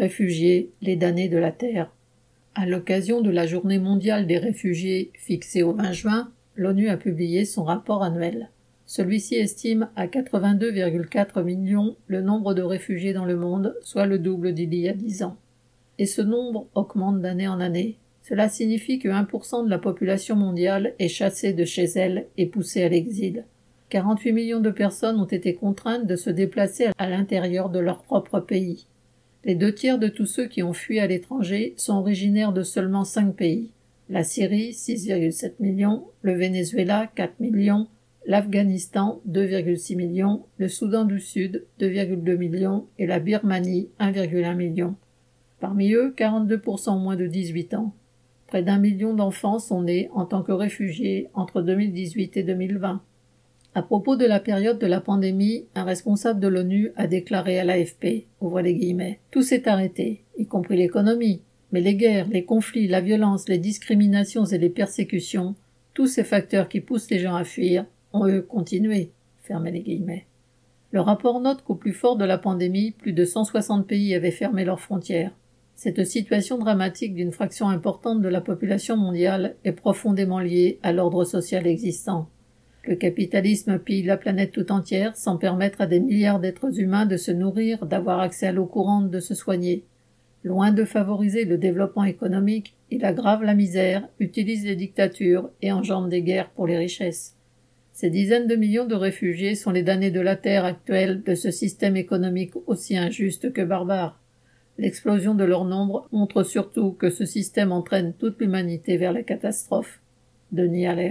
Réfugiés, les damnés de la Terre. À l'occasion de la Journée mondiale des réfugiés fixée au 20 juin, l'ONU a publié son rapport annuel. Celui-ci estime à 82,4 millions le nombre de réfugiés dans le monde, soit le double d'il y a dix ans. Et ce nombre augmente d'année en année. Cela signifie que 1% de la population mondiale est chassée de chez elle et poussée à l'exil. 48 millions de personnes ont été contraintes de se déplacer à l'intérieur de leur propre pays. Les deux tiers de tous ceux qui ont fui à l'étranger sont originaires de seulement cinq pays. La Syrie, 6,7 millions, le Venezuela, 4 millions, l'Afghanistan 2,6 millions, le Soudan du Sud 2,2 millions et la Birmanie 1,1 million. Parmi eux, 42% moins de 18 ans. Près d'un million d'enfants sont nés en tant que réfugiés entre 2018 et 2020. À propos de la période de la pandémie, un responsable de l'ONU a déclaré à l'AFP, ouvre les guillemets, tout s'est arrêté, y compris l'économie, mais les guerres, les conflits, la violence, les discriminations et les persécutions, tous ces facteurs qui poussent les gens à fuir, ont eux continué. les guillemets. Le rapport note qu'au plus fort de la pandémie, plus de 160 pays avaient fermé leurs frontières. Cette situation dramatique d'une fraction importante de la population mondiale est profondément liée à l'ordre social existant. Le capitalisme pille la planète tout entière sans permettre à des milliards d'êtres humains de se nourrir, d'avoir accès à l'eau courante, de se soigner. Loin de favoriser le développement économique, il aggrave la misère, utilise les dictatures et engendre des guerres pour les richesses. Ces dizaines de millions de réfugiés sont les damnés de la terre actuelle de ce système économique aussi injuste que barbare. L'explosion de leur nombre montre surtout que ce système entraîne toute l'humanité vers la catastrophe. Denis Allaire.